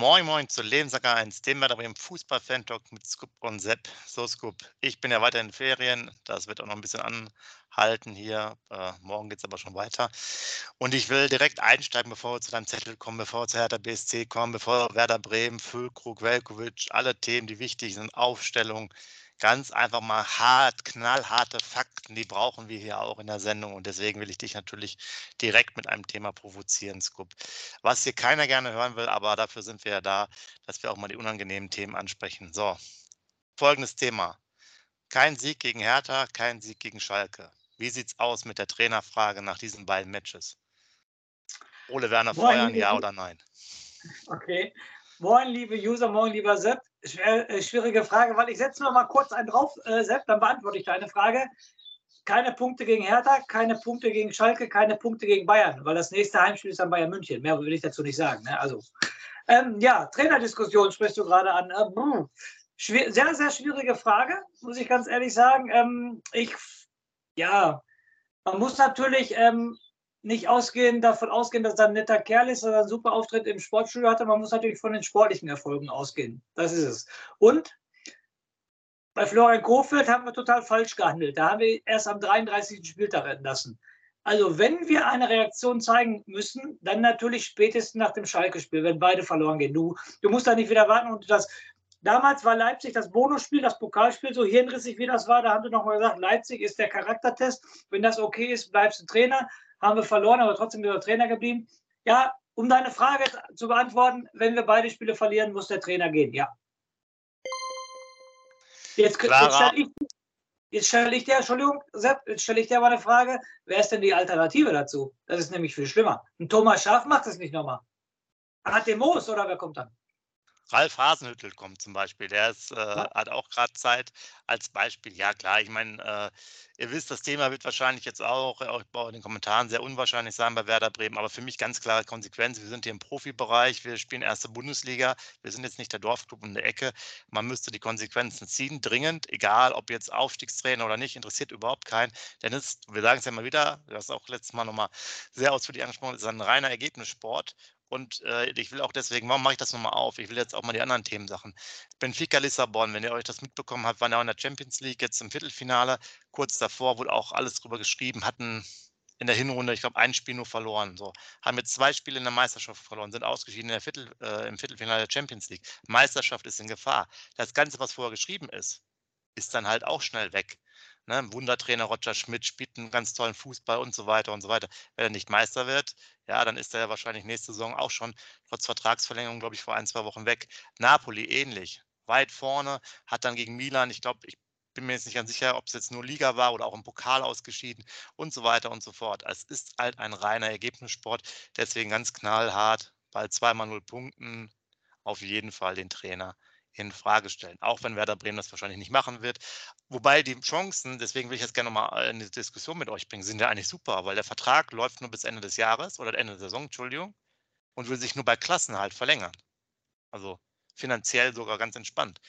Moin Moin zu Lebensacker 1, dem wir im Fußball-Fan-Talk mit Scoop und Sepp. So Scoop, ich bin ja weiter in Ferien, das wird auch noch ein bisschen anhalten hier. Äh, morgen geht es aber schon weiter. Und ich will direkt einsteigen, bevor wir zu deinem Zettel kommen, bevor wir zu Hertha BSC kommen, bevor Werder Bremen, Füllkrug, Velkovic, alle Themen, die wichtig sind, Aufstellung, ganz einfach mal hart, knallharte Fakten, die brauchen wir hier auch in der Sendung. Und deswegen will ich dich natürlich direkt mit einem Thema provozieren, Scoop. Was hier keiner gerne hören will, aber dafür sind wir ja da, dass wir auch mal die unangenehmen Themen ansprechen. So, folgendes Thema. Kein Sieg gegen Hertha, kein Sieg gegen Schalke. Wie sieht's aus mit der Trainerfrage nach diesen beiden Matches? Ole Werner feuern, ja oder nein? Okay. Moin, liebe User, moin, lieber Sepp. Äh, schwierige Frage, weil ich setze noch mal kurz einen drauf, äh, Sepp, dann beantworte ich deine Frage. Keine Punkte gegen Hertha, keine Punkte gegen Schalke, keine Punkte gegen Bayern, weil das nächste Heimspiel ist dann Bayern München. Mehr will ich dazu nicht sagen. Ne? Also, ähm, ja, Trainerdiskussion sprichst du gerade an. Ähm, sehr, sehr schwierige Frage, muss ich ganz ehrlich sagen. Ähm, ich, ja, man muss natürlich ähm, nicht ausgehen, davon ausgehen, dass er ein netter Kerl ist oder einen super Auftritt im Sportstudio hatte. Man muss natürlich von den sportlichen Erfolgen ausgehen. Das ist es. Und bei Florian Kofeld haben wir total falsch gehandelt. Da haben wir erst am 33. Spieltag entlassen. Also wenn wir eine Reaktion zeigen müssen, dann natürlich spätestens nach dem Schalke-Spiel, wenn beide verloren gehen. Du, du musst da nicht wieder warten und das. Damals war Leipzig das Bonusspiel, das Pokalspiel, so hirnrissig wie das war. Da haben sie nochmal gesagt, Leipzig ist der Charaktertest. Wenn das okay ist, bleibst du Trainer haben wir verloren, aber trotzdem wieder Trainer geblieben. Ja, um deine Frage zu beantworten, wenn wir beide Spiele verlieren, muss der Trainer gehen, ja. Jetzt, jetzt stelle ich, jetzt stell ich dir, Entschuldigung, Sepp, jetzt stelle ich dir aber eine Frage, wer ist denn die Alternative dazu? Das ist nämlich viel schlimmer. Ein Thomas Schaaf macht das nicht nochmal. Hat den Moos oder wer kommt dann? Ralf Hasenhüttel kommt zum Beispiel, der ist, äh, hat auch gerade Zeit als Beispiel. Ja, klar, ich meine, äh, ihr wisst, das Thema wird wahrscheinlich jetzt auch, auch in den Kommentaren sehr unwahrscheinlich sein bei Werder Bremen, aber für mich ganz klare Konsequenz. Wir sind hier im Profibereich, wir spielen erste Bundesliga, wir sind jetzt nicht der Dorfclub in der Ecke. Man müsste die Konsequenzen ziehen, dringend, egal ob jetzt Aufstiegstrainer oder nicht, interessiert überhaupt keinen. Denn es, wir sagen es ja immer wieder, du hast auch letztes Mal nochmal sehr ausführlich angesprochen, es ist ein reiner Ergebnissport. Und äh, ich will auch deswegen, warum mache ich das nochmal auf? Ich will jetzt auch mal die anderen Themensachen. Benfica Lissabon, wenn ihr euch das mitbekommen habt, waren ja auch in der Champions League jetzt im Viertelfinale. Kurz davor wurde auch alles drüber geschrieben, hatten in der Hinrunde, ich glaube, ein Spiel nur verloren. So. Haben jetzt zwei Spiele in der Meisterschaft verloren, sind ausgeschieden in der Viertel, äh, im Viertelfinale der Champions League. Meisterschaft ist in Gefahr. Das Ganze, was vorher geschrieben ist, ist dann halt auch schnell weg. Ne? Wundertrainer Roger Schmidt spielt einen ganz tollen Fußball und so weiter und so weiter. Wenn er nicht Meister wird, ja, dann ist er ja wahrscheinlich nächste Saison auch schon trotz Vertragsverlängerung, glaube ich, vor ein, zwei Wochen weg. Napoli ähnlich. Weit vorne, hat dann gegen Milan, ich glaube, ich bin mir jetzt nicht ganz sicher, ob es jetzt nur Liga war oder auch im Pokal ausgeschieden und so weiter und so fort. Es ist halt ein reiner Ergebnissport, deswegen ganz knallhart, bei zweimal null Punkten auf jeden Fall den Trainer in Frage stellen. Auch wenn Werder Bremen das wahrscheinlich nicht machen wird. Wobei die Chancen, deswegen will ich jetzt gerne mal in die Diskussion mit euch bringen, sind ja eigentlich super, weil der Vertrag läuft nur bis Ende des Jahres oder Ende der Saison, Entschuldigung, und will sich nur bei Klassen halt verlängern. Also finanziell sogar ganz entspannt.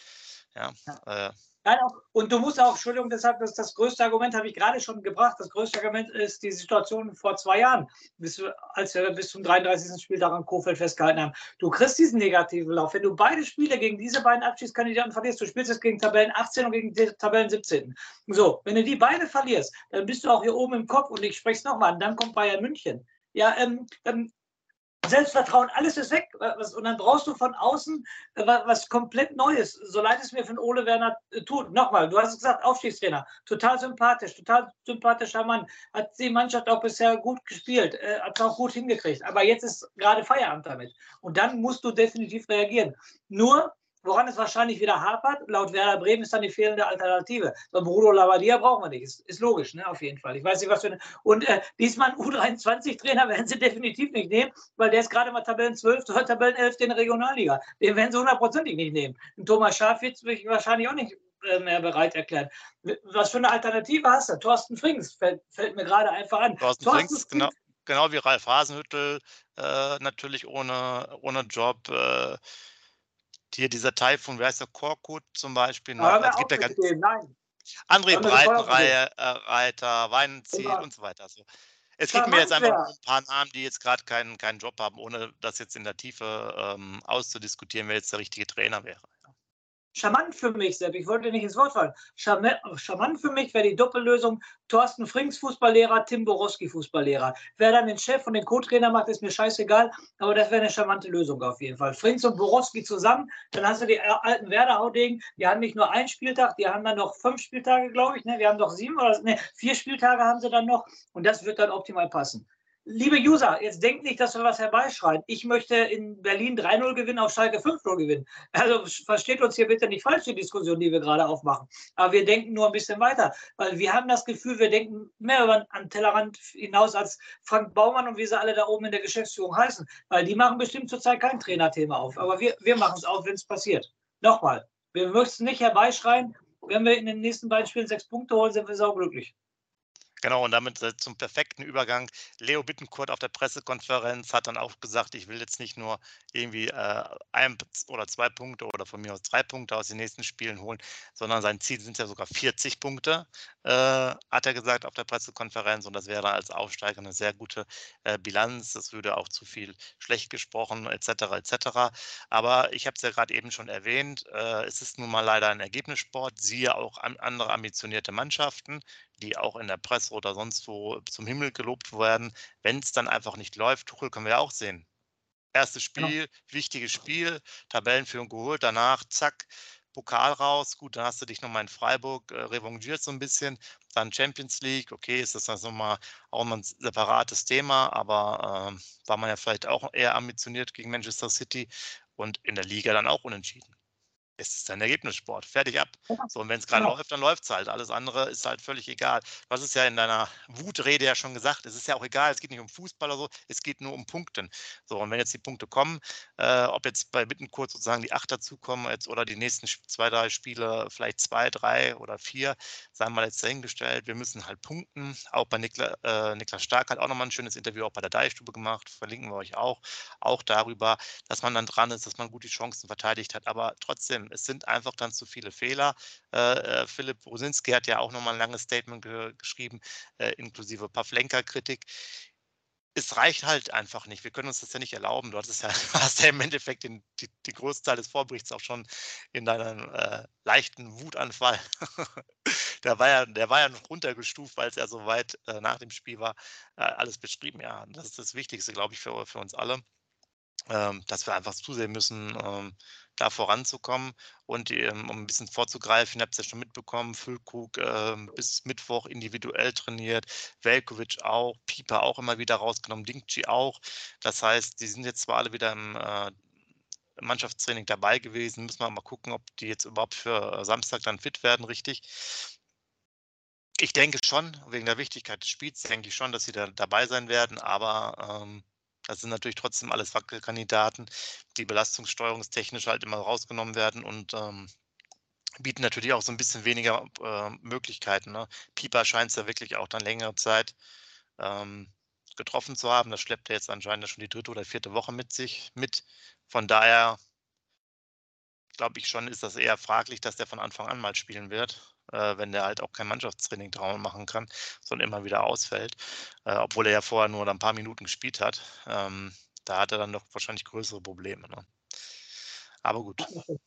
Ja, ja. Äh, Nein, auch, und du musst auch, Entschuldigung, deshalb, das, das größte Argument habe ich gerade schon gebracht. Das größte Argument ist die Situation vor zwei Jahren, bis, als wir bis zum 33. Spieltag an Kofeld festgehalten haben. Du kriegst diesen negativen Lauf. Wenn du beide Spiele gegen diese beiden Abschiedskandidaten verlierst, du spielst jetzt gegen Tabellen 18 und gegen Tabellen 17. So, wenn du die beide verlierst, dann bist du auch hier oben im Kopf und ich spreche es nochmal an, dann kommt Bayern München. Ja, ähm, dann Selbstvertrauen, alles ist weg. Und dann brauchst du von außen äh, was komplett Neues. So leid es mir von Ole Werner äh, tut. Nochmal, du hast es gesagt, Aufstiegstrainer. Total sympathisch, total sympathischer Mann. Hat die Mannschaft auch bisher gut gespielt, äh, hat es auch gut hingekriegt. Aber jetzt ist gerade Feierabend damit. Und dann musst du definitiv reagieren. Nur, Woran es wahrscheinlich wieder hapert, laut Werder Bremen ist dann die fehlende Alternative. So Bruno Labbadia brauchen wir nicht. Ist, ist logisch, ne? auf jeden Fall. Ich weiß nicht, was für eine. Und äh, diesmal einen U23-Trainer werden sie definitiv nicht nehmen, weil der ist gerade mal Tabellen 12 oder Tabellen 11 in der Regionalliga. Den werden sie hundertprozentig nicht nehmen. Und Thomas Schaaf wird sich wahrscheinlich auch nicht äh, mehr bereit erklären. Was für eine Alternative hast du? Thorsten Frings fällt, fällt mir gerade einfach an. Thorsten, Thorsten Frings, genau, genau wie Ralf Hasenhüttel, äh, natürlich ohne, ohner Job. Äh, hier dieser Taifun, wie heißt der, Korkut zum Beispiel. Noch, also gibt ja ganz, Nein. André Breitenreiter, Weinziel genau. und so weiter. So. Es gibt mir jetzt einfach ein paar Namen, die jetzt gerade keinen, keinen Job haben, ohne das jetzt in der Tiefe ähm, auszudiskutieren, wer jetzt der richtige Trainer wäre. Charmant für mich, Sepp, ich wollte nicht ins Wort fallen. Charmant für mich wäre die Doppellösung Thorsten Frings Fußballlehrer, Tim Borowski Fußballlehrer. Wer dann den Chef und den Co-Trainer macht, ist mir scheißegal, aber das wäre eine charmante Lösung auf jeden Fall. Frings und Borowski zusammen, dann hast du die alten Werder-Haudegen, die haben nicht nur einen Spieltag, die haben dann noch fünf Spieltage, glaube ich. Ne? Wir haben doch sieben oder ne, vier Spieltage haben sie dann noch und das wird dann optimal passen. Liebe User, jetzt denkt nicht, dass wir was herbeischreien. Ich möchte in Berlin 3-0 gewinnen, auf Schalke 5-0 gewinnen. Also versteht uns hier bitte nicht falsch, die Diskussion, die wir gerade aufmachen. Aber wir denken nur ein bisschen weiter, weil wir haben das Gefühl, wir denken mehr über den Tellerrand hinaus als Frank Baumann und wie sie alle da oben in der Geschäftsführung heißen. Weil die machen bestimmt zurzeit kein Trainerthema auf. Aber wir, wir machen es auf, wenn es passiert. Nochmal, wir möchten nicht herbeischreien. Wenn wir in den nächsten beiden Spielen sechs Punkte holen, sind wir sauglücklich. Genau, und damit äh, zum perfekten Übergang. Leo Bittencourt auf der Pressekonferenz hat dann auch gesagt, ich will jetzt nicht nur irgendwie äh, ein oder zwei Punkte oder von mir aus drei Punkte aus den nächsten Spielen holen, sondern sein Ziel sind ja sogar 40 Punkte, äh, hat er gesagt auf der Pressekonferenz. Und das wäre als Aufsteiger eine sehr gute äh, Bilanz. Das würde auch zu viel schlecht gesprochen, etc. etc. Aber ich habe es ja gerade eben schon erwähnt, äh, es ist nun mal leider ein Ergebnissport, siehe auch an andere ambitionierte Mannschaften die auch in der Presse oder sonst wo zum Himmel gelobt werden. Wenn es dann einfach nicht läuft, Tuchel können wir auch sehen. Erstes genau. Spiel, genau. wichtiges Spiel, Tabellenführung geholt, danach zack, Pokal raus, gut, dann hast du dich nochmal in Freiburg äh, revanchiert so ein bisschen, dann Champions League, okay, ist das also mal auch mal ein separates Thema, aber äh, war man ja vielleicht auch eher ambitioniert gegen Manchester City und in der Liga dann auch unentschieden es ist ein Ergebnissport. Fertig ab. So, und wenn es gerade genau. läuft, dann läuft es halt. Alles andere ist halt völlig egal. Du hast es ja in deiner Wutrede ja schon gesagt, es ist ja auch egal, es geht nicht um Fußball oder so, es geht nur um Punkten. So, und wenn jetzt die Punkte kommen, äh, ob jetzt bei Bittenkurt sozusagen die acht dazukommen jetzt oder die nächsten zwei, drei Spiele vielleicht zwei, drei oder vier, sagen wir jetzt dahingestellt, wir müssen halt punkten. Auch bei Nikla, äh, Niklas Stark hat auch nochmal ein schönes Interview auch bei der Deichstube gemacht, verlinken wir euch auch, auch darüber, dass man dann dran ist, dass man gut die Chancen verteidigt hat. Aber trotzdem, es sind einfach dann zu viele Fehler. Äh, äh, Philipp Rosinski hat ja auch nochmal ein langes Statement ge geschrieben, äh, inklusive Pavlenka-Kritik es reicht halt einfach nicht. Wir können uns das ja nicht erlauben. Du hattest ja, hast ja im Endeffekt den, die, die Großteil des Vorberichts auch schon in deinem äh, leichten Wutanfall. der, war ja, der war ja noch runtergestuft, weil es ja so weit äh, nach dem Spiel war, äh, alles beschrieben. Ja, das ist das Wichtigste, glaube ich, für, für uns alle dass wir einfach zusehen müssen, ähm, da voranzukommen. Und ähm, um ein bisschen vorzugreifen, ihr habt es ja schon mitbekommen, Füllkrug ähm, bis Mittwoch individuell trainiert, Velkovic auch, Pieper auch immer wieder rausgenommen, Dingchi auch. Das heißt, die sind jetzt zwar alle wieder im äh, Mannschaftstraining dabei gewesen, müssen wir mal gucken, ob die jetzt überhaupt für äh, Samstag dann fit werden, richtig. Ich denke schon, wegen der Wichtigkeit des Spiels, denke ich schon, dass sie da dabei sein werden, aber ähm, das sind natürlich trotzdem alles Wackelkandidaten, die belastungssteuerungstechnisch halt immer rausgenommen werden und ähm, bieten natürlich auch so ein bisschen weniger äh, Möglichkeiten. Ne? Pieper scheint es ja wirklich auch dann längere Zeit ähm, getroffen zu haben. Das schleppt er jetzt anscheinend schon die dritte oder vierte Woche mit sich mit. Von daher glaube ich schon, ist das eher fraglich, dass der von Anfang an mal spielen wird äh, wenn der halt auch kein Mannschaftstraining drauf machen kann, sondern immer wieder ausfällt, äh, obwohl er ja vorher nur ein paar Minuten gespielt hat. Ähm, da hat er dann doch wahrscheinlich größere Probleme. Ne? Aber gut.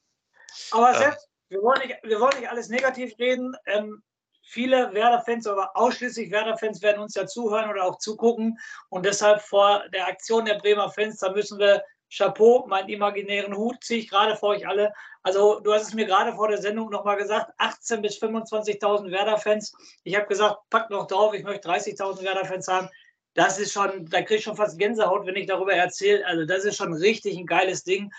Aber ähm, selbst, wir, wollen nicht, wir wollen nicht alles negativ reden. Ähm, viele Werder-Fans, aber ausschließlich Werder-Fans werden uns ja zuhören oder auch zugucken. Und deshalb vor der Aktion der Bremer Fans, da müssen wir Chapeau, meinen imaginären Hut ziehe ich gerade vor euch alle. Also du hast es mir gerade vor der Sendung nochmal gesagt, 18.000 bis 25.000 Werder-Fans. Ich habe gesagt, packt noch drauf, ich möchte 30.000 Werder-Fans haben. Das ist schon, da kriege ich schon fast Gänsehaut, wenn ich darüber erzähle. Also das ist schon richtig ein geiles Ding.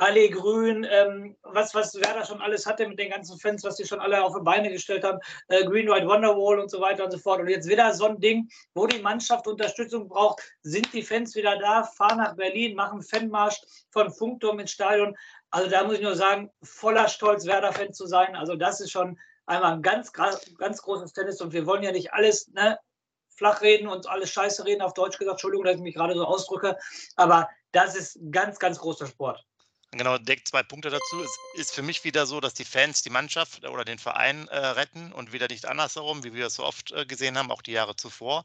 Allee Grün, ähm, was, was Werder schon alles hatte mit den ganzen Fans, was sie schon alle auf die Beine gestellt haben, äh, Green White Wonderwall und so weiter und so fort. Und jetzt wieder so ein Ding, wo die Mannschaft Unterstützung braucht, sind die Fans wieder da, fahren nach Berlin, machen Fanmarsch von Funkturm ins Stadion. Also da muss ich nur sagen, voller Stolz, Werder-Fan zu sein. Also das ist schon einmal ein ganz, ganz großes Tennis und wir wollen ja nicht alles ne, flach reden und alles scheiße reden, auf Deutsch gesagt. Entschuldigung, dass ich mich gerade so ausdrücke, aber das ist ganz, ganz großer Sport. Genau, deckt zwei Punkte dazu. Es ist für mich wieder so, dass die Fans die Mannschaft oder den Verein äh, retten und wieder nicht andersherum, wie wir es so oft äh, gesehen haben, auch die Jahre zuvor.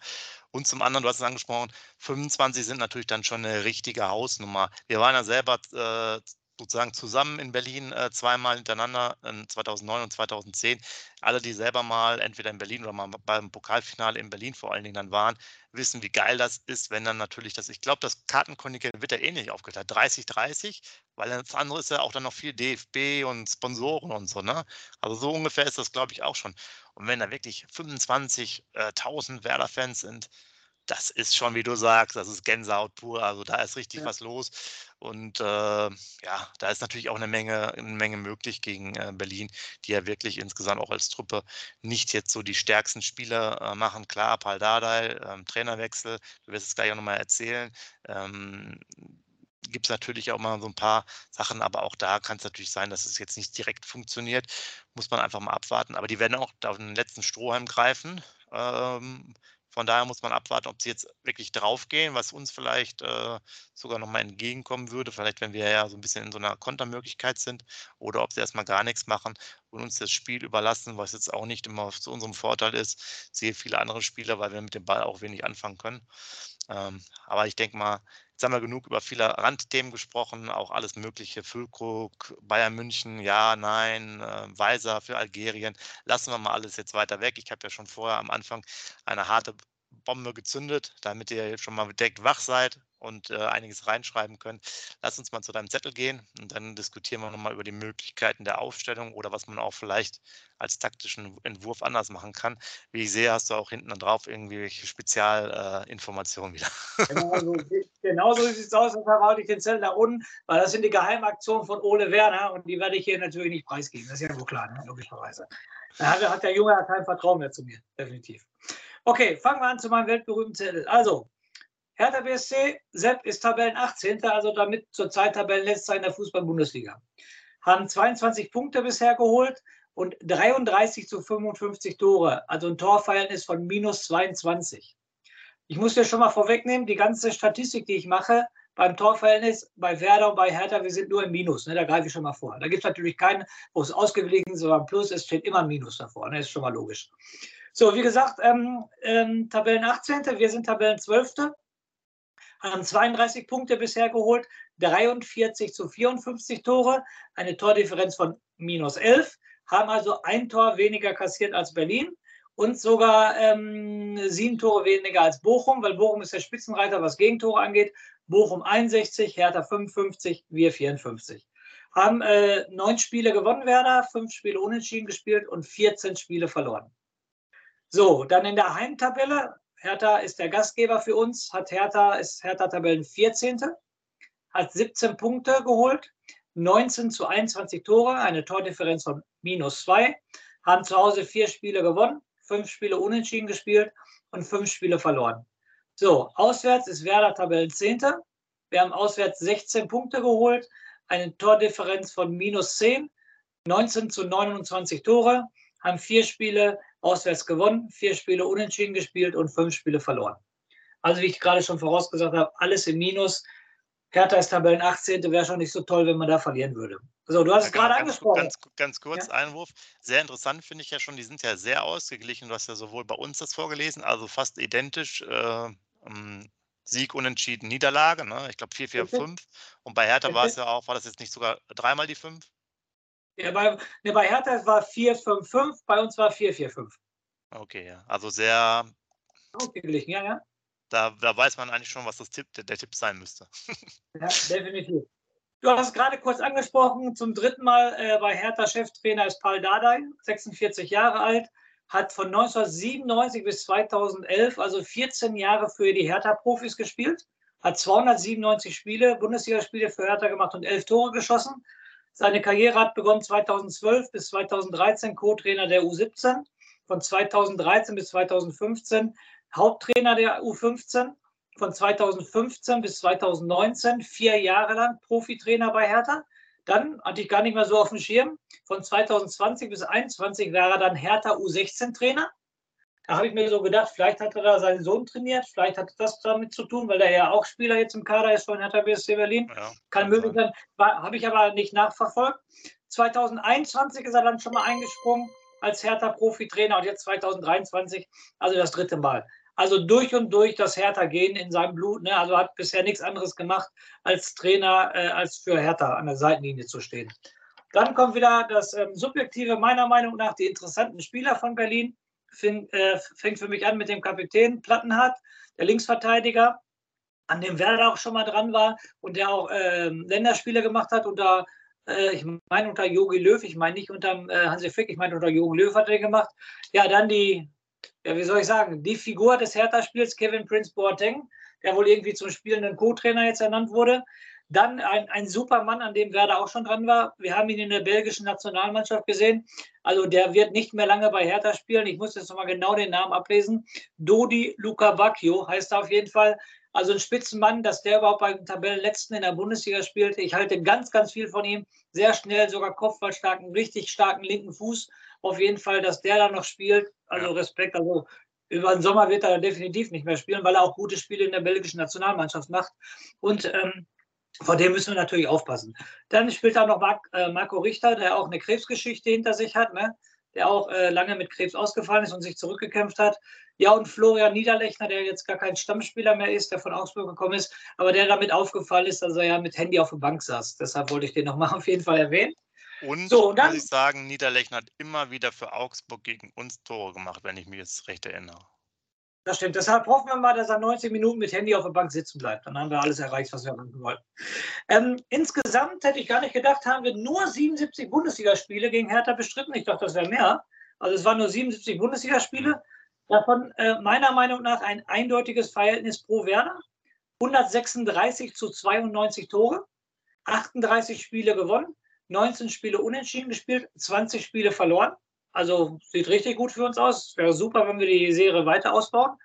Und zum anderen, du hast es angesprochen, 25 sind natürlich dann schon eine richtige Hausnummer. Wir waren ja selber äh, sozusagen zusammen in Berlin äh, zweimal hintereinander, äh, 2009 und 2010. Alle, die selber mal entweder in Berlin oder mal beim Pokalfinale in Berlin vor allen Dingen dann waren, wissen, wie geil das ist, wenn dann natürlich das, ich glaube, das Kartenkontingent wird ja ähnlich eh aufgeteilt, 30-30, weil das andere ist ja auch dann noch viel DFB und Sponsoren und so, ne? Also so ungefähr ist das, glaube ich, auch schon. Und wenn da wirklich 25.000 äh, Werder-Fans sind, das ist schon, wie du sagst, das ist Gänsehaut pur. Also da ist richtig ja. was los. Und äh, ja, da ist natürlich auch eine Menge, eine Menge möglich gegen äh, Berlin, die ja wirklich insgesamt auch als Truppe nicht jetzt so die stärksten Spieler äh, machen. Klar, Paul Dardai, ähm, Trainerwechsel, du wirst es gleich auch nochmal erzählen. Ähm, gibt es natürlich auch mal so ein paar Sachen, aber auch da kann es natürlich sein, dass es jetzt nicht direkt funktioniert. Muss man einfach mal abwarten. Aber die werden auch auf den letzten Strohhalm greifen. Ähm, von daher muss man abwarten, ob sie jetzt wirklich draufgehen, was uns vielleicht äh, sogar nochmal entgegenkommen würde. Vielleicht, wenn wir ja so ein bisschen in so einer Kontermöglichkeit sind oder ob sie erstmal gar nichts machen und uns das Spiel überlassen, was jetzt auch nicht immer zu unserem Vorteil ist. Ich sehe viele andere Spieler, weil wir mit dem Ball auch wenig anfangen können. Ähm, aber ich denke mal, Jetzt haben wir genug über viele Randthemen gesprochen, auch alles Mögliche. Füllkrug, Bayern München, ja, nein, äh, Weiser für Algerien. Lassen wir mal alles jetzt weiter weg. Ich habe ja schon vorher am Anfang eine harte Bombe gezündet, damit ihr schon mal bedeckt wach seid und äh, einiges reinschreiben könnt. Lass uns mal zu deinem Zettel gehen und dann diskutieren wir nochmal über die Möglichkeiten der Aufstellung oder was man auch vielleicht als taktischen Entwurf anders machen kann. Wie ich sehe, hast du auch hinten drauf irgendwelche Spezialinformationen äh, wieder. Genau so, genau so sieht es aus, deshalb halte ich den Zettel da unten, weil das sind die Geheimaktionen von Ole Werner und die werde ich hier natürlich nicht preisgeben. Das ist ja wohl klar, ne? logischerweise. Da hat, hat der Junge kein Vertrauen mehr zu mir, definitiv. Okay, fangen wir an zu meinem weltberühmten Zettel. Also, Hertha BSC, Sepp ist Tabellen 18., also damit zurzeit Tabellenletzter in der Fußball-Bundesliga. Haben 22 Punkte bisher geholt und 33 zu 55 Tore, also ein Torverhältnis von minus 22. Ich muss dir schon mal vorwegnehmen, die ganze Statistik, die ich mache, beim Torverhältnis bei Werder und bei Hertha, wir sind nur im Minus. Ne? Da greife ich schon mal vor. Da gibt es natürlich keinen, wo es ausgeglichen ist, sondern Plus, es steht immer ein Minus davor. Ne? Das ist schon mal logisch. So, wie gesagt, ähm, ähm, Tabellen 18. Wir sind Tabellen 12. Haben 32 Punkte bisher geholt, 43 zu 54 Tore, eine Tordifferenz von minus 11, haben also ein Tor weniger kassiert als Berlin und sogar ähm, sieben Tore weniger als Bochum, weil Bochum ist der Spitzenreiter, was Gegentore angeht. Bochum 61, Hertha 55, wir 54. Haben äh, neun Spiele gewonnen, Werder, fünf Spiele unentschieden gespielt und 14 Spiele verloren. So, dann in der Heimtabelle. Hertha ist der Gastgeber für uns, hat Hertha, ist Hertha Tabellen 14. Hat 17 Punkte geholt, 19 zu 21 Tore, eine Tordifferenz von minus 2. Haben zu Hause vier Spiele gewonnen, fünf Spiele unentschieden gespielt und fünf Spiele verloren. So, auswärts ist Werder Tabellen 10. Wir haben auswärts 16 Punkte geholt, eine Tordifferenz von minus 10, 19 zu 29 Tore, haben vier Spiele auswärts gewonnen, vier Spiele unentschieden gespielt und fünf Spiele verloren. Also wie ich gerade schon vorausgesagt habe, alles im Minus. Hertha ist Tabellen 18. Wäre schon nicht so toll, wenn man da verlieren würde. So, du hast ja, es gerade angesprochen. Ganz, ganz kurz, ja? Einwurf. Sehr interessant finde ich ja schon, die sind ja sehr ausgeglichen. Du hast ja sowohl bei uns das vorgelesen, also fast identisch. Äh, Sieg, Unentschieden, Niederlage. Ne? Ich glaube 4-4-5. Und bei Hertha war es ja auch, war das jetzt nicht sogar dreimal die 5? Ja, bei, ne, bei Hertha war 4-5-5, bei uns war 4-4-5. Okay, ja. Also sehr. Ausgeglichen, ja, ja. Da, da, weiß man eigentlich schon, was das Tipp, der, der Tipp sein müsste. ja, definitiv. Du hast es gerade kurz angesprochen. Zum dritten Mal äh, bei Hertha Cheftrainer ist Paul Dardai, 46 Jahre alt, hat von 1997 bis 2011, also 14 Jahre für die Hertha-Profis gespielt, hat 297 Spiele, Bundesligaspiele für Hertha gemacht und 11 Tore geschossen seine Karriere hat begonnen 2012 bis 2013 Co-Trainer der U17, von 2013 bis 2015 Haupttrainer der U15, von 2015 bis 2019 vier Jahre lang Profitrainer bei Hertha. Dann hatte ich gar nicht mehr so auf dem Schirm. Von 2020 bis 2021 war er dann Hertha U16-Trainer. Da habe ich mir so gedacht, vielleicht hat er da seinen Sohn trainiert, vielleicht hat das damit zu tun, weil er ja auch Spieler jetzt im Kader ist von Hertha BSC Berlin. Ja, kann möglich sein. Habe ich aber nicht nachverfolgt. 2021 ist er dann schon mal eingesprungen als Hertha-Profi-Trainer und jetzt 2023, also das dritte Mal. Also durch und durch das Hertha-Gehen in seinem Blut. Ne? Also hat bisher nichts anderes gemacht als Trainer, äh, als für Hertha an der Seitenlinie zu stehen. Dann kommt wieder das ähm, Subjektive, meiner Meinung nach, die interessanten Spieler von Berlin. Fing, äh, fängt für mich an mit dem Kapitän Plattenhardt, der Linksverteidiger, an dem Werder auch schon mal dran war und der auch äh, Länderspiele gemacht hat unter, äh, ich meine unter Jogi Löw, ich meine nicht unter äh, Hansi Flick, ich meine unter Jogi Löw hat er gemacht. Ja, dann die, ja, wie soll ich sagen, die Figur des Hertha-Spiels, Kevin Prince Boateng, der wohl irgendwie zum spielenden Co-Trainer jetzt ernannt wurde. Dann ein, ein Supermann, an dem Werder auch schon dran war. Wir haben ihn in der belgischen Nationalmannschaft gesehen. Also der wird nicht mehr lange bei Hertha spielen. Ich muss jetzt nochmal genau den Namen ablesen. Dodi Luca Bacchio heißt er auf jeden Fall. Also ein Spitzenmann, dass der überhaupt beim Tabellenletzten in der Bundesliga spielt. Ich halte ganz, ganz viel von ihm. Sehr schnell, sogar kopfballstarken, richtig starken linken Fuß. Auf jeden Fall, dass der da noch spielt. Also Respekt. Also über den Sommer wird er definitiv nicht mehr spielen, weil er auch gute Spiele in der belgischen Nationalmannschaft macht. Und ähm, vor dem müssen wir natürlich aufpassen. Dann spielt da noch Marc, äh, Marco Richter, der auch eine Krebsgeschichte hinter sich hat, ne? der auch äh, lange mit Krebs ausgefallen ist und sich zurückgekämpft hat. Ja, und Florian Niederlechner, der jetzt gar kein Stammspieler mehr ist, der von Augsburg gekommen ist, aber der damit aufgefallen ist, dass er ja mit Handy auf der Bank saß. Deshalb wollte ich den nochmal auf jeden Fall erwähnen. Und, so, und dann, muss ich sagen, Niederlechner hat immer wieder für Augsburg gegen uns Tore gemacht, wenn ich mich jetzt recht erinnere. Das stimmt. Deshalb hoffen wir mal, dass er 90 Minuten mit Handy auf der Bank sitzen bleibt. Dann haben wir alles erreicht, was wir erreichen wollten. Ähm, insgesamt hätte ich gar nicht gedacht, haben wir nur 77 Bundesligaspiele gegen Hertha bestritten. Ich dachte, das wäre mehr. Also es waren nur 77 Bundesligaspiele. Davon äh, meiner Meinung nach ein eindeutiges Verhältnis pro Werder. 136 zu 92 Tore, 38 Spiele gewonnen, 19 Spiele unentschieden gespielt, 20 Spiele verloren. Also sieht richtig gut für uns aus. Wäre super, wenn wir die Serie weiter ausbauen.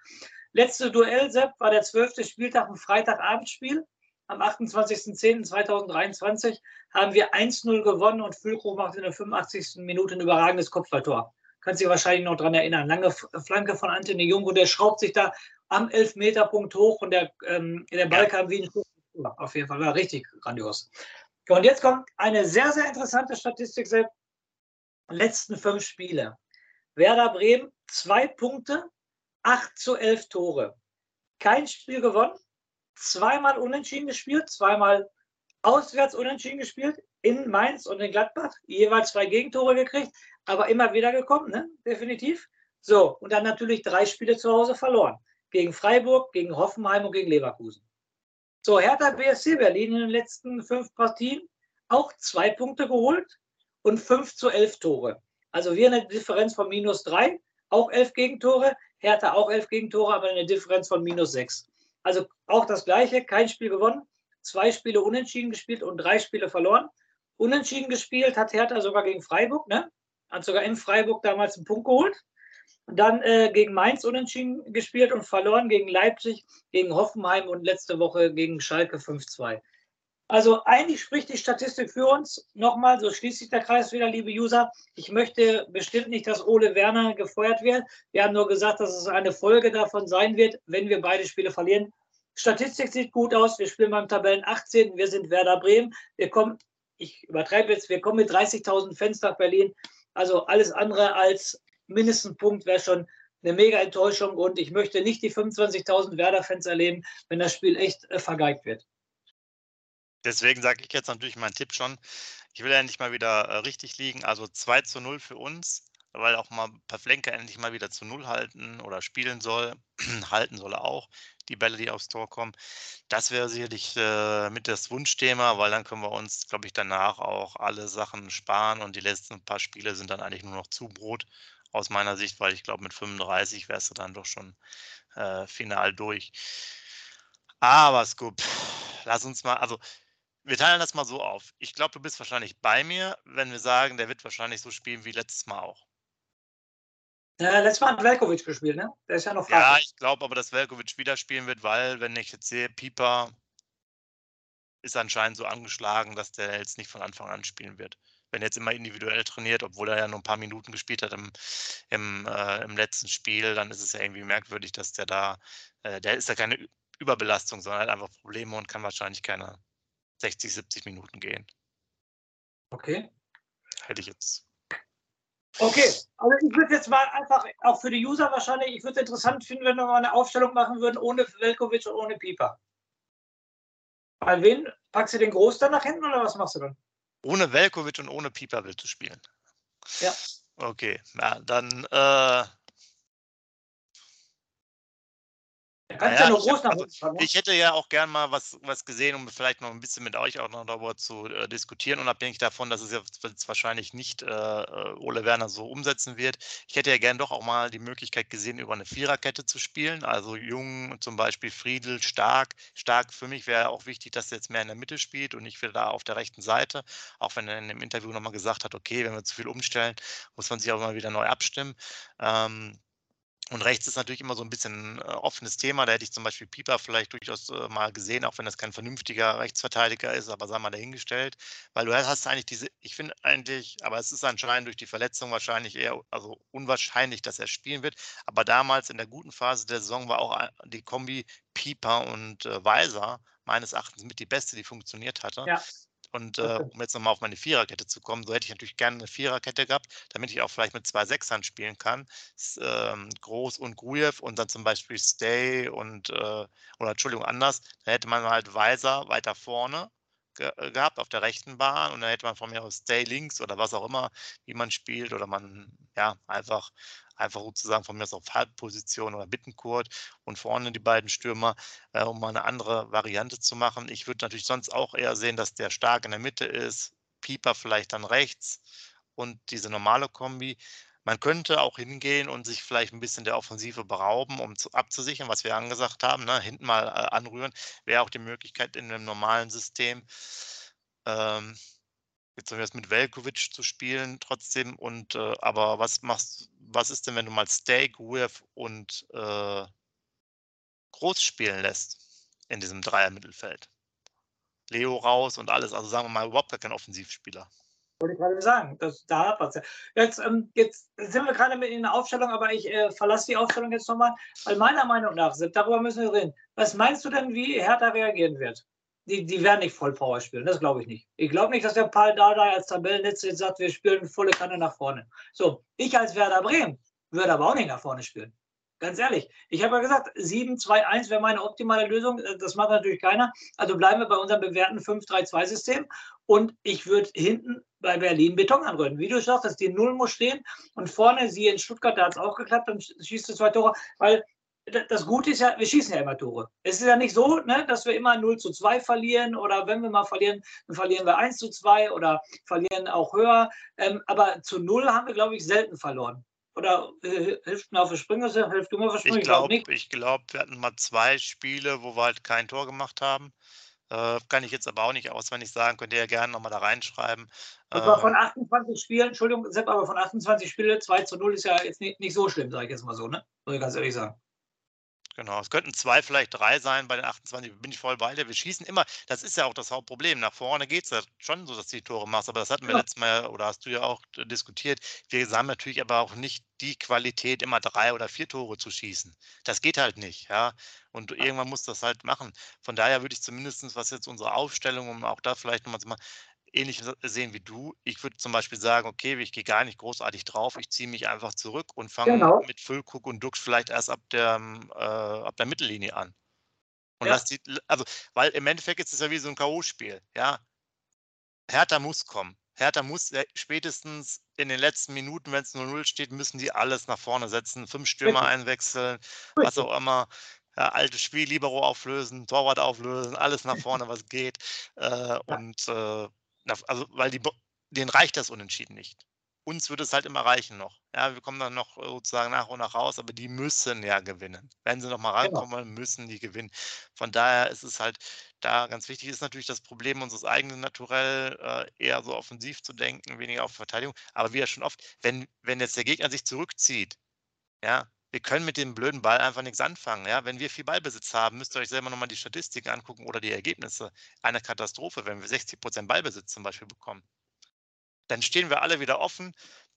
Letzte Duell, Sepp, war der zwölfte Spieltag, ein Freitagabendspiel. Am 28.10.2023 haben wir 1-0 gewonnen und Füllkrug macht in der 85. Minute ein überragendes Kopfballtor. Kannst dich wahrscheinlich noch daran erinnern. Lange Flanke von Anthony Jung und der schraubt sich da am Elfmeterpunkt hoch und der, ähm, der Ball kam wie ein Schuss. Auf jeden Fall war richtig grandios. Und jetzt kommt eine sehr, sehr interessante Statistik, Sepp letzten fünf Spiele. Werder Bremen, zwei Punkte, 8 zu 11 Tore. Kein Spiel gewonnen, zweimal unentschieden gespielt, zweimal auswärts unentschieden gespielt, in Mainz und in Gladbach, jeweils zwei Gegentore gekriegt, aber immer wieder gekommen, ne? definitiv. So, und dann natürlich drei Spiele zu Hause verloren. Gegen Freiburg, gegen Hoffenheim und gegen Leverkusen. So, Hertha BSC Berlin in den letzten fünf Partien auch zwei Punkte geholt, und 5 zu 11 Tore. Also wir eine Differenz von minus 3, auch 11 Gegentore, Hertha auch 11 Gegentore, aber eine Differenz von minus 6. Also auch das Gleiche, kein Spiel gewonnen, zwei Spiele unentschieden gespielt und drei Spiele verloren. Unentschieden gespielt hat Hertha sogar gegen Freiburg, ne? hat sogar in Freiburg damals einen Punkt geholt. Dann äh, gegen Mainz unentschieden gespielt und verloren gegen Leipzig, gegen Hoffenheim und letzte Woche gegen Schalke 5-2. Also eigentlich spricht die Statistik für uns. Nochmal, so schließt sich der Kreis wieder, liebe User. Ich möchte bestimmt nicht, dass Ole Werner gefeuert wird. Wir haben nur gesagt, dass es eine Folge davon sein wird, wenn wir beide Spiele verlieren. Statistik sieht gut aus. Wir spielen beim Tabellen 18. Wir sind Werder Bremen. Wir kommen, ich übertreibe jetzt, wir kommen mit 30.000 Fans nach Berlin. Also alles andere als mindestens Punkt wäre schon eine mega Enttäuschung. Und ich möchte nicht die 25.000 Werder-Fans erleben, wenn das Spiel echt äh, vergeigt wird. Deswegen sage ich jetzt natürlich meinen Tipp schon. Ich will endlich mal wieder äh, richtig liegen. Also 2 zu 0 für uns, weil auch mal Pavlenka endlich mal wieder zu 0 halten oder spielen soll. halten soll er auch, die Bälle, die aufs Tor kommen. Das wäre sicherlich äh, mit das Wunschthema, weil dann können wir uns, glaube ich, danach auch alle Sachen sparen und die letzten paar Spiele sind dann eigentlich nur noch Zubrot aus meiner Sicht, weil ich glaube, mit 35 wärst du dann doch schon äh, final durch. Aber Scoop, lass uns mal, also wir teilen das mal so auf. Ich glaube, du bist wahrscheinlich bei mir, wenn wir sagen, der wird wahrscheinlich so spielen wie letztes Mal auch. Ja, letztes Mal hat Velkovic gespielt, ne? Der ist ja noch frei. Ja, ich glaube aber, dass Velkovic wieder spielen wird, weil, wenn ich jetzt sehe, Pieper ist anscheinend so angeschlagen, dass der jetzt nicht von Anfang an spielen wird. Wenn er jetzt immer individuell trainiert, obwohl er ja nur ein paar Minuten gespielt hat im, im, äh, im letzten Spiel, dann ist es ja irgendwie merkwürdig, dass der da, äh, der ist ja keine Überbelastung, sondern hat einfach Probleme und kann wahrscheinlich keine 60, 70 Minuten gehen. Okay. Hätte ich jetzt. Okay, also ich würde jetzt mal einfach, auch für die User wahrscheinlich, ich würde es interessant finden, wenn wir mal eine Aufstellung machen würden, ohne Velkovic und ohne Pieper. Bei wen? Packst du den Groß dann nach hinten oder was machst du dann? Ohne Velkovic und ohne Pieper willst du spielen. Ja. Okay, ja, dann äh, Kannst ja, ja nur ich, groß nach also, unten fahren, ich hätte ja auch gern mal was, was gesehen, um vielleicht noch ein bisschen mit euch auch noch darüber zu äh, diskutieren, unabhängig davon, dass es jetzt wahrscheinlich nicht äh, äh, Ole Werner so umsetzen wird. Ich hätte ja gern doch auch mal die Möglichkeit gesehen, über eine Viererkette zu spielen. Also Jung zum Beispiel, Friedel, Stark. Stark für mich wäre auch wichtig, dass er jetzt mehr in der Mitte spielt und nicht wieder da auf der rechten Seite. Auch wenn er in dem Interview nochmal gesagt hat, okay, wenn wir zu viel umstellen, muss man sich auch mal wieder neu abstimmen. Ähm, und rechts ist natürlich immer so ein bisschen äh, offenes Thema. Da hätte ich zum Beispiel Pieper vielleicht durchaus äh, mal gesehen, auch wenn das kein vernünftiger Rechtsverteidiger ist, aber sei mal dahingestellt. Weil du hast eigentlich diese, ich finde eigentlich, aber es ist anscheinend durch die Verletzung wahrscheinlich eher, also unwahrscheinlich, dass er spielen wird. Aber damals in der guten Phase der Saison war auch die Kombi Pieper und äh, Weiser meines Erachtens mit die beste, die funktioniert hatte. Ja. Und äh, um jetzt nochmal auf meine Viererkette zu kommen, so hätte ich natürlich gerne eine Viererkette gehabt, damit ich auch vielleicht mit zwei Sechsern spielen kann. Ähm, Groß und Grujew und dann zum Beispiel Stay und, äh, oder Entschuldigung, anders. Dann hätte man halt Weiser weiter vorne äh, gehabt auf der rechten Bahn und dann hätte man von mir aus Stay links oder was auch immer, wie man spielt oder man, ja, einfach einfach sozusagen von mir aus auf Halbposition oder Bittenkurt und vorne die beiden Stürmer, äh, um mal eine andere Variante zu machen. Ich würde natürlich sonst auch eher sehen, dass der stark in der Mitte ist, Pieper vielleicht dann rechts und diese normale Kombi. Man könnte auch hingehen und sich vielleicht ein bisschen der Offensive berauben, um zu, abzusichern, was wir angesagt haben. Ne? Hinten mal äh, anrühren wäre auch die Möglichkeit in einem normalen System. Ähm, jetzt jetzt mit Velkovic zu spielen trotzdem. Und äh, aber was machst, was ist denn, wenn du mal Steak, Wirf und äh, Groß spielen lässt in diesem Dreier-Mittelfeld? Leo raus und alles, also sagen wir mal überhaupt gar kein Offensivspieler. Wollte ich gerade sagen, das, da hat was. Jetzt, ähm, jetzt sind wir gerade mit in der Aufstellung, aber ich äh, verlasse die Aufstellung jetzt nochmal, weil meiner Meinung nach, darüber müssen wir reden. Was meinst du denn, wie Hertha reagieren wird? die, die werden nicht voll Power spielen. Das glaube ich nicht. Ich glaube nicht, dass der Paul Dardai als Tabellennetz jetzt sagt, wir spielen volle Kanne nach vorne. So, ich als Werder Bremen würde aber auch nicht nach vorne spielen. Ganz ehrlich. Ich habe ja gesagt, 7-2-1 wäre meine optimale Lösung. Das macht natürlich keiner. Also bleiben wir bei unserem bewährten 5-3-2-System. Und ich würde hinten bei Berlin Beton anrühren. Wie du sagst, die Null muss stehen. Und vorne, sie in Stuttgart, da hat es auch geklappt, dann schießt du zwei Tore. Weil das Gute ist ja, wir schießen ja immer Tore. Es ist ja nicht so, ne, dass wir immer 0 zu 2 verlieren oder wenn wir mal verlieren, dann verlieren wir 1 zu 2 oder verlieren auch höher. Ähm, aber zu 0 haben wir, glaube ich, selten verloren. Oder äh, hilft mir auf die Sprünge? Hilft du mir auf die Sprünge? Ich glaube, glaub ich glaube, wir hatten mal zwei Spiele, wo wir halt kein Tor gemacht haben. Äh, kann ich jetzt aber auch nicht auswendig sagen, könnt ihr ja gerne nochmal da reinschreiben. Aber ähm, von 28 Spielen, Entschuldigung, Sepp, aber von 28 Spielen 2 zu 0 ist ja jetzt nicht, nicht so schlimm, sage ich jetzt mal so, ne? Muss ich ganz ehrlich sagen. Genau, es könnten zwei, vielleicht drei sein bei den 28, bin ich voll bei dir. Wir schießen immer, das ist ja auch das Hauptproblem. Nach vorne geht es ja schon so, dass du die Tore machst, aber das hatten wir ja. letztes Mal, oder hast du ja auch diskutiert. Wir haben natürlich aber auch nicht die Qualität, immer drei oder vier Tore zu schießen. Das geht halt nicht, ja. Und irgendwann muss das halt machen. Von daher würde ich zumindest, was jetzt unsere Aufstellung, um auch da vielleicht nochmal zu machen, ähnlich sehen wie du. Ich würde zum Beispiel sagen, okay, ich gehe gar nicht großartig drauf, ich ziehe mich einfach zurück und fange genau. mit Füllkuck und Dux vielleicht erst ab der, äh, ab der Mittellinie an. Und ja. lass die, also, weil im Endeffekt ist es ja wie so ein K.O.-Spiel, ja. Hertha muss kommen. Hertha muss spätestens in den letzten Minuten, wenn es 0-0 steht, müssen die alles nach vorne setzen, fünf Stürmer Richtig. einwechseln, was auch immer. Ja, altes Spiel, Libero auflösen, Torwart auflösen, alles nach vorne, was geht. Äh, und äh, also, weil die, denen reicht das Unentschieden nicht. Uns würde es halt immer reichen noch. Ja, wir kommen dann noch sozusagen nach und nach raus, aber die müssen ja gewinnen. Wenn sie noch mal genau. rankommen, genau. müssen die gewinnen. Von daher ist es halt da ganz wichtig, ist natürlich das Problem unseres eigenen Naturell äh, eher so offensiv zu denken, weniger auf Verteidigung. Aber wie ja schon oft, wenn, wenn jetzt der Gegner sich zurückzieht, ja, wir können mit dem blöden Ball einfach nichts anfangen. Ja? Wenn wir viel Ballbesitz haben, müsst ihr euch selber nochmal die Statistiken angucken oder die Ergebnisse. Eine Katastrophe, wenn wir 60 Prozent Ballbesitz zum Beispiel bekommen. Dann stehen wir alle wieder offen.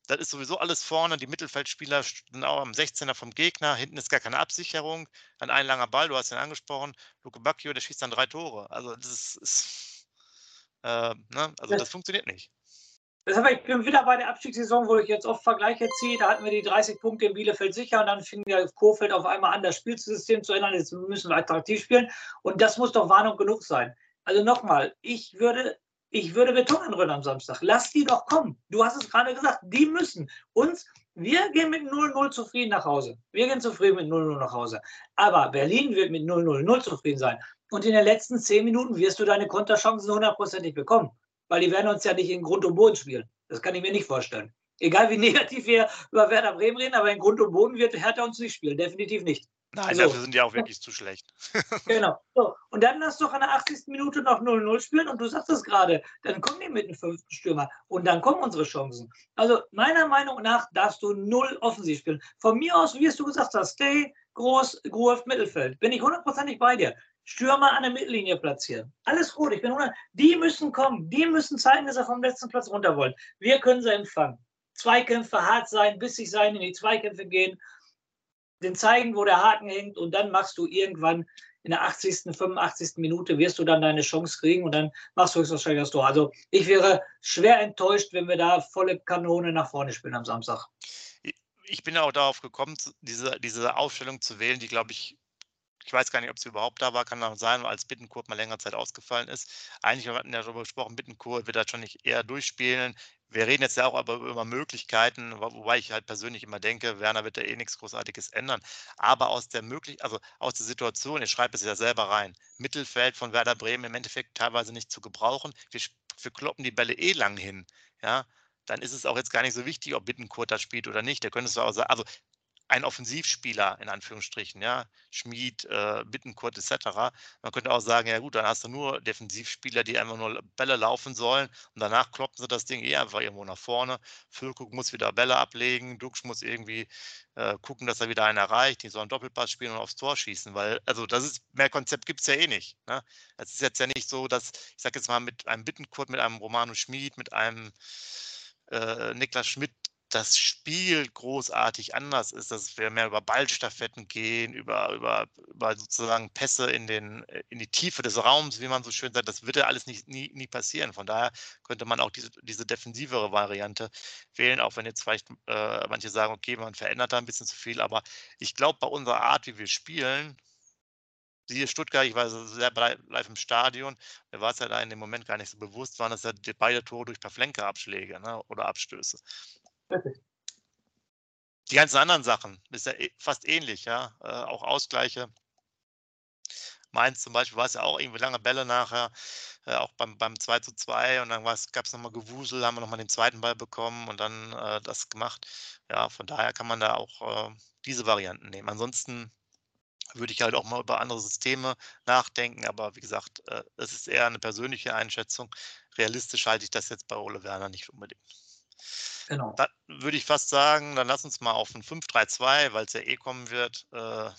Das ist sowieso alles vorne. Die Mittelfeldspieler sind auch am 16er vom Gegner. Hinten ist gar keine Absicherung. Dann ein langer Ball, du hast ihn angesprochen. Luke Bacchio, der schießt dann drei Tore. Also das ist, ist äh, ne? also das funktioniert nicht. Deshalb, ich bin wieder bei der Abstiegssaison, wo ich jetzt oft Vergleiche ziehe. Da hatten wir die 30 Punkte in Bielefeld sicher und dann fing der Kofeld auf einmal an, das Spielsystem zu ändern. Jetzt müssen wir attraktiv spielen. Und das muss doch Warnung genug sein. Also nochmal, ich würde, ich würde Beton anrühren am Samstag. Lass die doch kommen. Du hast es gerade gesagt, die müssen. Uns, wir gehen mit 0-0 zufrieden nach Hause. Wir gehen zufrieden mit 0-0 nach Hause. Aber Berlin wird mit 0-0-0 zufrieden sein. Und in den letzten zehn Minuten wirst du deine Konterchancen hundertprozentig bekommen weil die werden uns ja nicht in Grund und Boden spielen. Das kann ich mir nicht vorstellen. Egal wie negativ wir über Werder Bremen reden, aber in Grund und Boden wird Hertha uns nicht spielen. Definitiv nicht. Nein, so. dafür sind die auch wirklich zu schlecht. genau. So. Und dann lass doch an der 80. Minute noch 0-0 spielen und du sagst es gerade, dann kommen die mit dem fünften Stürmer und dann kommen unsere Chancen. Also meiner Meinung nach darfst du null offensiv spielen. Von mir aus, wie es du gesagt hast, stay, groß, Groß, Mittelfeld. Bin ich hundertprozentig bei dir. Stürmer an der Mittellinie platzieren. Alles gut, ich bin 100. Die müssen kommen, die müssen zeigen, dass sie vom letzten Platz runter wollen. Wir können sie empfangen. Zweikämpfe hart sein, bissig sein, in die Zweikämpfe gehen, den zeigen, wo der Haken hängt und dann machst du irgendwann in der 80., 85. Minute wirst du dann deine Chance kriegen und dann machst du höchstwahrscheinlich das Tor. Also ich wäre schwer enttäuscht, wenn wir da volle Kanone nach vorne spielen am Samstag. Ich bin auch darauf gekommen, diese, diese Aufstellung zu wählen, die, glaube ich, ich weiß gar nicht, ob sie überhaupt da war, kann auch sein, als Bittenkurt mal länger Zeit ausgefallen ist. Eigentlich hatten wir ja darüber gesprochen, Bittenkurt wird da schon nicht eher durchspielen. Wir reden jetzt ja auch aber über Möglichkeiten, wobei ich halt persönlich immer denke, Werner wird da eh nichts Großartiges ändern. Aber aus der möglich, also aus der Situation, ich schreibe es ja selber rein, Mittelfeld von Werder Bremen im Endeffekt teilweise nicht zu gebrauchen. Wir, wir kloppen die Bälle eh lang hin, ja. Dann ist es auch jetzt gar nicht so wichtig, ob Bittenkurt da spielt oder nicht. Der könntest du auch sagen, also ein Offensivspieler in Anführungsstrichen, ja, Schmied, äh, Bittenkurt etc. Man könnte auch sagen, ja gut, dann hast du nur Defensivspieler, die einfach nur Bälle laufen sollen und danach kloppen sie das Ding eh einfach irgendwo nach vorne. Füllkrug muss wieder Bälle ablegen, Dux muss irgendwie äh, gucken, dass er wieder einen erreicht, die sollen Doppelpass spielen und aufs Tor schießen, weil, also das ist, mehr Konzept gibt es ja eh nicht. Ne? Es ist jetzt ja nicht so, dass, ich sag jetzt mal, mit einem Bittenkurt, mit einem Romano Schmid, mit einem äh, Niklas Schmidt das Spiel großartig anders ist, dass wir mehr über Ballstaffetten gehen, über, über, über sozusagen Pässe in, den, in die Tiefe des Raums, wie man so schön sagt, das wird ja alles nicht, nie, nie passieren. Von daher könnte man auch diese, diese defensivere Variante wählen, auch wenn jetzt vielleicht äh, manche sagen, okay, man verändert da ein bisschen zu viel, aber ich glaube, bei unserer Art, wie wir spielen, siehe Stuttgart, ich war sehr live im Stadion, mir war es ja da in dem Moment gar nicht so bewusst, waren das ja beide Tore durch Pavlenka-Abschläge ne, oder Abstöße. Die ganzen anderen Sachen ist ja fast ähnlich, ja. Äh, auch Ausgleiche. Mainz zum Beispiel war es ja auch irgendwie lange Bälle nachher, äh, auch beim, beim 2 zu 2 und dann gab es nochmal Gewusel, haben wir nochmal den zweiten Ball bekommen und dann äh, das gemacht. Ja, von daher kann man da auch äh, diese Varianten nehmen. Ansonsten würde ich halt auch mal über andere Systeme nachdenken, aber wie gesagt, äh, es ist eher eine persönliche Einschätzung. Realistisch halte ich das jetzt bei Ole Werner nicht unbedingt. Genau. Dann würde ich fast sagen, dann lass uns mal auf ein 5-3-2, weil es ja eh kommen wird, äh,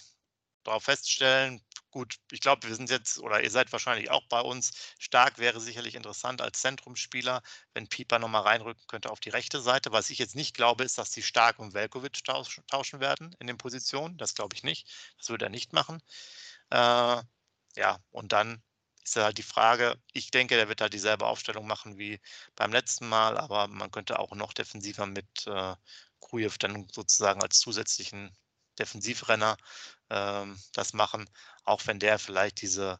darauf feststellen. Gut, ich glaube, wir sind jetzt, oder ihr seid wahrscheinlich auch bei uns. Stark wäre sicherlich interessant als Zentrumspieler, wenn Pieper nochmal reinrücken könnte auf die rechte Seite. Was ich jetzt nicht glaube, ist, dass die Stark und Velkovic tauschen werden in den Positionen. Das glaube ich nicht. Das würde er nicht machen. Äh, ja, und dann ist ja halt die Frage, ich denke, der wird halt dieselbe Aufstellung machen wie beim letzten Mal, aber man könnte auch noch defensiver mit äh, Krujew dann sozusagen als zusätzlichen Defensivrenner ähm, das machen, auch wenn der vielleicht diese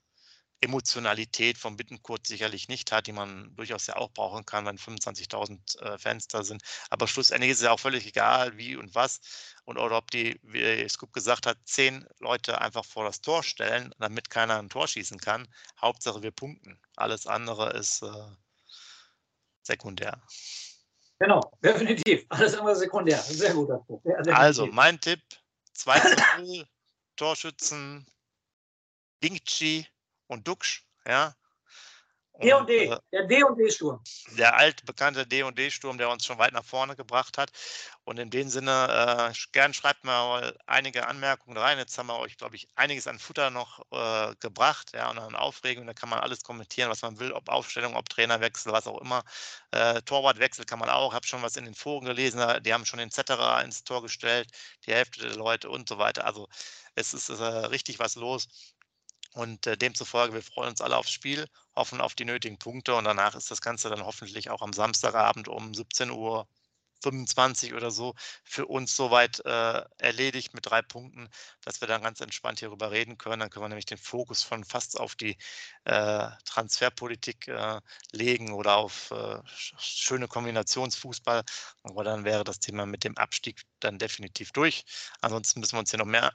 Emotionalität vom Bittenkurt sicherlich nicht hat, die man durchaus ja auch brauchen kann, wenn 25.000 äh, Fans da sind. Aber schlussendlich ist es ja auch völlig egal, wie und was. Und oder ob die, wie Scoop gesagt hat, zehn Leute einfach vor das Tor stellen, damit keiner ein Tor schießen kann. Hauptsache wir punkten. Alles andere ist äh, sekundär. Genau, definitiv. Alles andere sekundär. Sehr gut. Ja, also, mein Tipp: 2 zu 0, Torschützen, Wingchi, und Duxch, ja. D&D, äh, der D&D-Sturm. Der altbekannte D&D-Sturm, der uns schon weit nach vorne gebracht hat. Und in dem Sinne, äh, gern schreibt mal einige Anmerkungen rein. Jetzt haben wir euch, glaube ich, einiges an Futter noch äh, gebracht, ja, und an Aufregung. Da kann man alles kommentieren, was man will, ob Aufstellung, ob Trainerwechsel, was auch immer. Äh, Torwartwechsel kann man auch. Habe schon was in den Foren gelesen, die haben schon den Zetterer ins Tor gestellt, die Hälfte der Leute und so weiter. Also es ist äh, richtig was los. Und äh, demzufolge, wir freuen uns alle aufs Spiel, hoffen auf die nötigen Punkte und danach ist das Ganze dann hoffentlich auch am Samstagabend um 17 Uhr 25 oder so für uns soweit äh, erledigt mit drei Punkten, dass wir dann ganz entspannt hierüber reden können. Dann können wir nämlich den Fokus von fast auf die äh, Transferpolitik äh, legen oder auf äh, schöne Kombinationsfußball. Aber dann wäre das Thema mit dem Abstieg dann definitiv durch. Ansonsten müssen wir uns hier noch mehr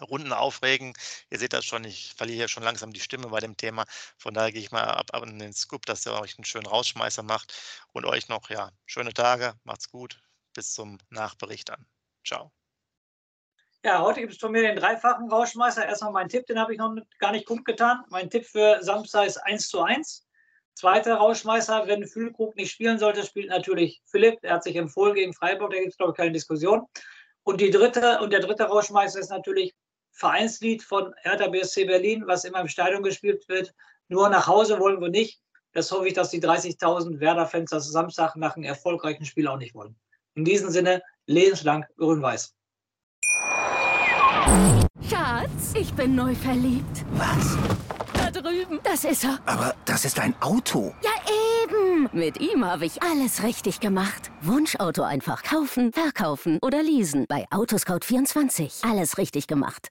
Runden aufregen. Ihr seht das schon, ich verliere hier schon langsam die Stimme bei dem Thema. Von daher gehe ich mal ab, ab in den Scoop, dass ihr euch einen schönen Rausschmeißer macht und euch noch ja schöne Tage. Macht's gut. Bis zum Nachbericht an. Ciao. Ja, heute gibt es von mir den dreifachen Rausschmeißer. Erstmal mein Tipp, den habe ich noch gar nicht kundgetan. Mein Tipp für Samstag ist 1 zu 1. Zweiter Rausschmeißer, wenn Füllkrug nicht spielen sollte, spielt natürlich Philipp. Er hat sich empfohlen gegen Freiburg, da gibt es, glaube ich, keine Diskussion. Und die dritte und der dritte Rausschmeißer ist natürlich Vereinslied von Hertha BSC Berlin, was immer im Stadion gespielt wird. Nur nach Hause wollen wir nicht. Das hoffe ich, dass die 30.000 Werder-Fans das Samstag nach einem erfolgreichen Spiel auch nicht wollen. In diesem Sinne, lebenslang grün-weiß. Schatz, ich bin neu verliebt. Was? Da drüben. Das ist er. Aber das ist ein Auto. Ja, eben. Mit ihm habe ich alles richtig gemacht. Wunschauto einfach kaufen, verkaufen oder leasen. Bei Autoscout24. Alles richtig gemacht.